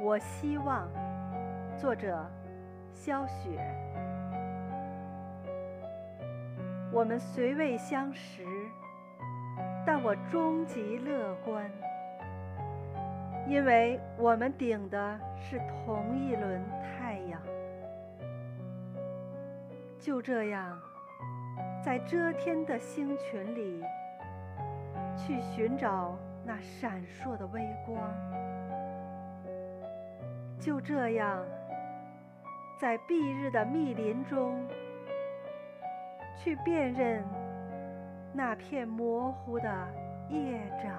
我希望。作者：萧雪。我们虽未相识，但我终极乐观，因为我们顶的是同一轮太阳。就这样，在遮天的星群里，去寻找那闪烁的微光。就这样，在蔽日的密林中，去辨认那片模糊的叶掌。